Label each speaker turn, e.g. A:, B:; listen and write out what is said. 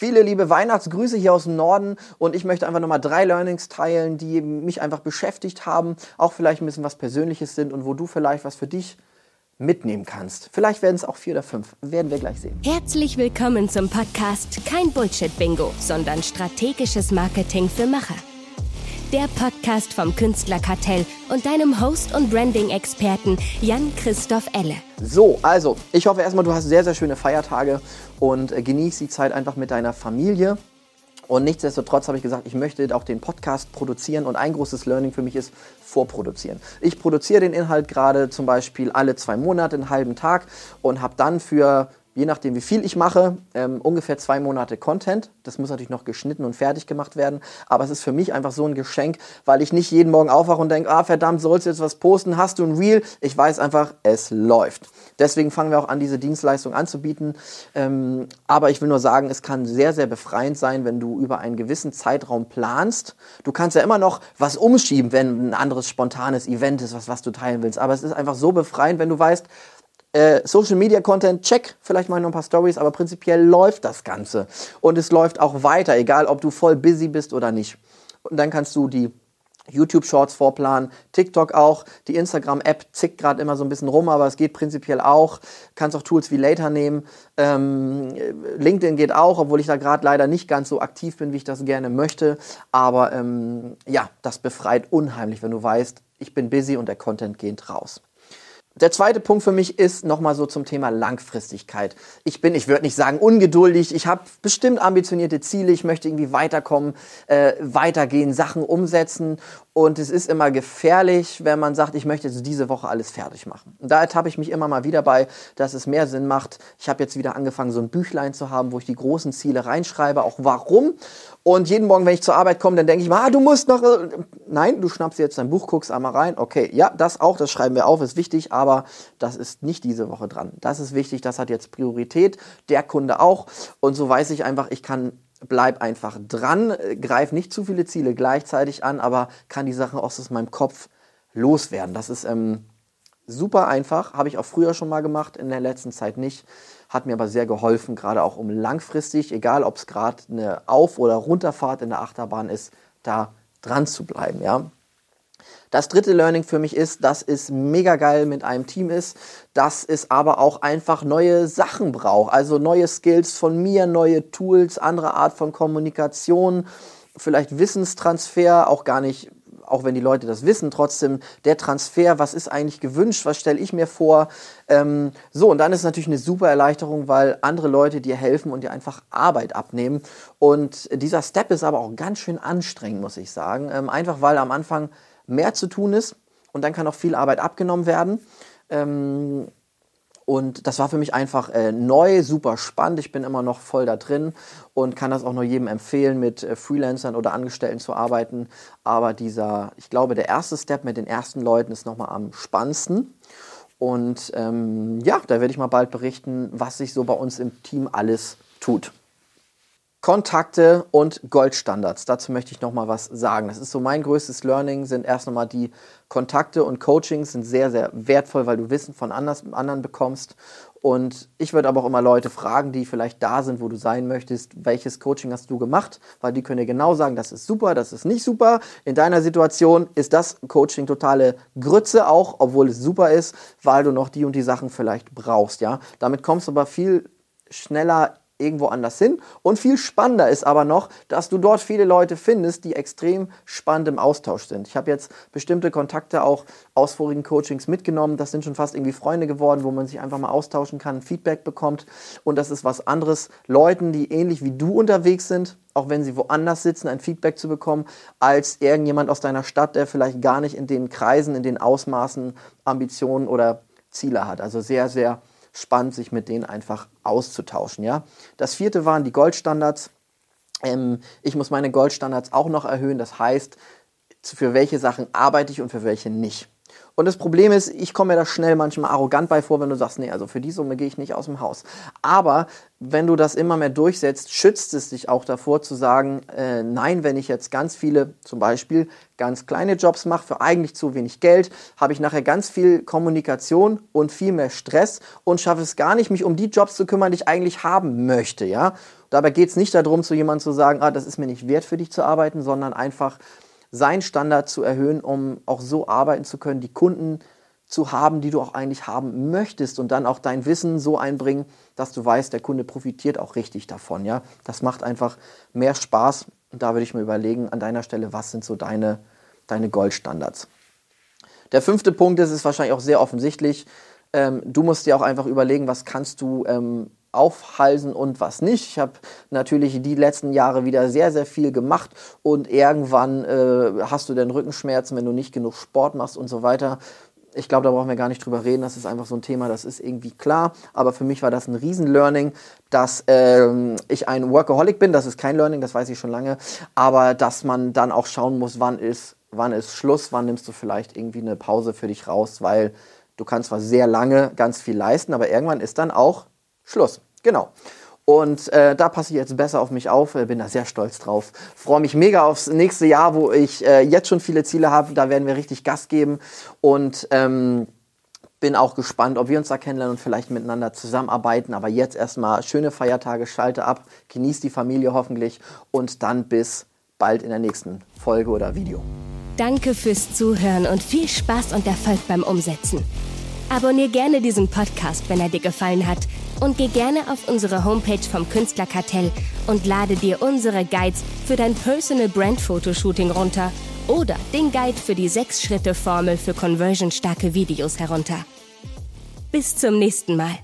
A: Viele liebe Weihnachtsgrüße hier aus dem Norden und ich möchte einfach nochmal drei Learnings teilen, die mich einfach beschäftigt haben, auch vielleicht ein bisschen was Persönliches sind und wo du vielleicht was für dich mitnehmen kannst. Vielleicht werden es auch vier oder fünf, werden wir gleich sehen.
B: Herzlich willkommen zum Podcast Kein Bullshit-Bingo, sondern strategisches Marketing für Macher. Der Podcast vom Künstlerkartell und deinem Host und Branding-Experten Jan-Christoph Elle.
A: So, also, ich hoffe erstmal, du hast sehr, sehr schöne Feiertage und äh, genieß die Zeit einfach mit deiner Familie. Und nichtsdestotrotz habe ich gesagt, ich möchte auch den Podcast produzieren und ein großes Learning für mich ist vorproduzieren. Ich produziere den Inhalt gerade zum Beispiel alle zwei Monate, einen halben Tag und habe dann für je nachdem wie viel ich mache, ähm, ungefähr zwei Monate Content. Das muss natürlich noch geschnitten und fertig gemacht werden. Aber es ist für mich einfach so ein Geschenk, weil ich nicht jeden Morgen aufwache und denke, ah verdammt, sollst du jetzt was posten? Hast du ein Reel? Ich weiß einfach, es läuft. Deswegen fangen wir auch an, diese Dienstleistung anzubieten. Ähm, aber ich will nur sagen, es kann sehr, sehr befreiend sein, wenn du über einen gewissen Zeitraum planst. Du kannst ja immer noch was umschieben, wenn ein anderes spontanes Event ist, was, was du teilen willst. Aber es ist einfach so befreiend, wenn du weißt, äh, Social Media Content, check, vielleicht mal noch ein paar Stories, aber prinzipiell läuft das Ganze. Und es läuft auch weiter, egal ob du voll busy bist oder nicht. Und dann kannst du die YouTube Shorts vorplanen, TikTok auch, die Instagram App zickt gerade immer so ein bisschen rum, aber es geht prinzipiell auch. Kannst auch Tools wie Later nehmen. Ähm, LinkedIn geht auch, obwohl ich da gerade leider nicht ganz so aktiv bin, wie ich das gerne möchte. Aber ähm, ja, das befreit unheimlich, wenn du weißt, ich bin busy und der Content geht raus. Der zweite Punkt für mich ist nochmal so zum Thema Langfristigkeit. Ich bin, ich würde nicht sagen ungeduldig, ich habe bestimmt ambitionierte Ziele, ich möchte irgendwie weiterkommen, äh, weitergehen, Sachen umsetzen und es ist immer gefährlich, wenn man sagt, ich möchte jetzt diese Woche alles fertig machen. Und da ertappe ich mich immer mal wieder bei, dass es mehr Sinn macht. Ich habe jetzt wieder angefangen, so ein Büchlein zu haben, wo ich die großen Ziele reinschreibe, auch warum. Und jeden Morgen, wenn ich zur Arbeit komme, dann denke ich mal, ah, du musst noch. Äh, nein, du schnappst jetzt dein Buch, guckst einmal rein. Okay, ja, das auch, das schreiben wir auf, ist wichtig, aber das ist nicht diese Woche dran. Das ist wichtig, das hat jetzt Priorität, der Kunde auch. Und so weiß ich einfach, ich kann bleib einfach dran, greif nicht zu viele Ziele gleichzeitig an, aber kann die Sachen aus meinem Kopf loswerden. Das ist ähm, super einfach, habe ich auch früher schon mal gemacht, in der letzten Zeit nicht. Hat mir aber sehr geholfen, gerade auch um langfristig, egal ob es gerade eine Auf- oder Runterfahrt in der Achterbahn ist, da dran zu bleiben. Ja? Das dritte Learning für mich ist, dass es mega geil mit einem Team ist, dass es aber auch einfach neue Sachen braucht. Also neue Skills von mir, neue Tools, andere Art von Kommunikation, vielleicht Wissenstransfer, auch gar nicht auch wenn die Leute das wissen, trotzdem der Transfer, was ist eigentlich gewünscht, was stelle ich mir vor. Ähm, so, und dann ist es natürlich eine super Erleichterung, weil andere Leute dir helfen und dir einfach Arbeit abnehmen. Und dieser Step ist aber auch ganz schön anstrengend, muss ich sagen. Ähm, einfach weil am Anfang mehr zu tun ist und dann kann auch viel Arbeit abgenommen werden. Ähm, und das war für mich einfach äh, neu, super spannend. Ich bin immer noch voll da drin und kann das auch nur jedem empfehlen, mit äh, Freelancern oder Angestellten zu arbeiten. Aber dieser, ich glaube, der erste Step mit den ersten Leuten ist nochmal am spannendsten. Und ähm, ja, da werde ich mal bald berichten, was sich so bei uns im Team alles tut. Kontakte und Goldstandards. Dazu möchte ich noch mal was sagen. Das ist so mein größtes Learning, sind erst noch mal die Kontakte und Coachings sind sehr, sehr wertvoll, weil du Wissen von anders, anderen bekommst. Und ich würde aber auch immer Leute fragen, die vielleicht da sind, wo du sein möchtest, welches Coaching hast du gemacht? Weil die können dir genau sagen, das ist super, das ist nicht super. In deiner Situation ist das Coaching totale Grütze auch, obwohl es super ist, weil du noch die und die Sachen vielleicht brauchst, ja. Damit kommst du aber viel schneller irgendwo anders hin. Und viel spannender ist aber noch, dass du dort viele Leute findest, die extrem spannend im Austausch sind. Ich habe jetzt bestimmte Kontakte auch aus vorigen Coachings mitgenommen. Das sind schon fast irgendwie Freunde geworden, wo man sich einfach mal austauschen kann, Feedback bekommt. Und das ist was anderes, Leuten, die ähnlich wie du unterwegs sind, auch wenn sie woanders sitzen, ein Feedback zu bekommen, als irgendjemand aus deiner Stadt, der vielleicht gar nicht in den Kreisen, in den Ausmaßen, Ambitionen oder Ziele hat. Also sehr, sehr spannend, sich mit denen einfach auszutauschen. Ja? Das vierte waren die Goldstandards. Ähm, ich muss meine Goldstandards auch noch erhöhen. Das heißt, für welche Sachen arbeite ich und für welche nicht. Und das Problem ist, ich komme mir da schnell manchmal arrogant bei vor, wenn du sagst, nee, also für die Summe gehe ich nicht aus dem Haus. Aber wenn du das immer mehr durchsetzt, schützt es dich auch davor zu sagen, äh, nein, wenn ich jetzt ganz viele, zum Beispiel ganz kleine Jobs mache für eigentlich zu wenig Geld, habe ich nachher ganz viel Kommunikation und viel mehr Stress und schaffe es gar nicht, mich um die Jobs zu kümmern, die ich eigentlich haben möchte, ja. Dabei geht es nicht darum, zu jemandem zu sagen, ah, das ist mir nicht wert für dich zu arbeiten, sondern einfach seinen Standard zu erhöhen, um auch so arbeiten zu können, die Kunden zu haben, die du auch eigentlich haben möchtest und dann auch dein Wissen so einbringen, dass du weißt, der Kunde profitiert auch richtig davon. Ja, das macht einfach mehr Spaß. Und da würde ich mir überlegen, an deiner Stelle, was sind so deine, deine Goldstandards? Der fünfte Punkt ist, ist wahrscheinlich auch sehr offensichtlich. Ähm, du musst dir auch einfach überlegen, was kannst du ähm, aufhalsen und was nicht. Ich habe natürlich die letzten Jahre wieder sehr, sehr viel gemacht und irgendwann äh, hast du dann Rückenschmerzen, wenn du nicht genug Sport machst und so weiter. Ich glaube, da brauchen wir gar nicht drüber reden. Das ist einfach so ein Thema, das ist irgendwie klar. Aber für mich war das ein Riesen-Learning, dass ähm, ich ein Workaholic bin. Das ist kein Learning, das weiß ich schon lange. Aber dass man dann auch schauen muss, wann ist, wann ist Schluss, wann nimmst du vielleicht irgendwie eine Pause für dich raus, weil du kannst zwar sehr lange ganz viel leisten, aber irgendwann ist dann auch Schluss. Genau. Und äh, da passe ich jetzt besser auf mich auf, äh, bin da sehr stolz drauf. Freue mich mega aufs nächste Jahr, wo ich äh, jetzt schon viele Ziele habe. Da werden wir richtig Gas geben. Und ähm, bin auch gespannt, ob wir uns da kennenlernen und vielleicht miteinander zusammenarbeiten. Aber jetzt erstmal schöne Feiertage, schalte ab, genieß die Familie hoffentlich und dann bis bald in der nächsten Folge oder Video.
B: Danke fürs Zuhören und viel Spaß und Erfolg beim Umsetzen. Abonnier gerne diesen Podcast, wenn er dir gefallen hat und geh gerne auf unsere Homepage vom Künstlerkartell und lade dir unsere Guides für dein Personal Brand Fotoshooting runter oder den Guide für die 6-Schritte-Formel für conversionstarke Videos herunter. Bis zum nächsten Mal.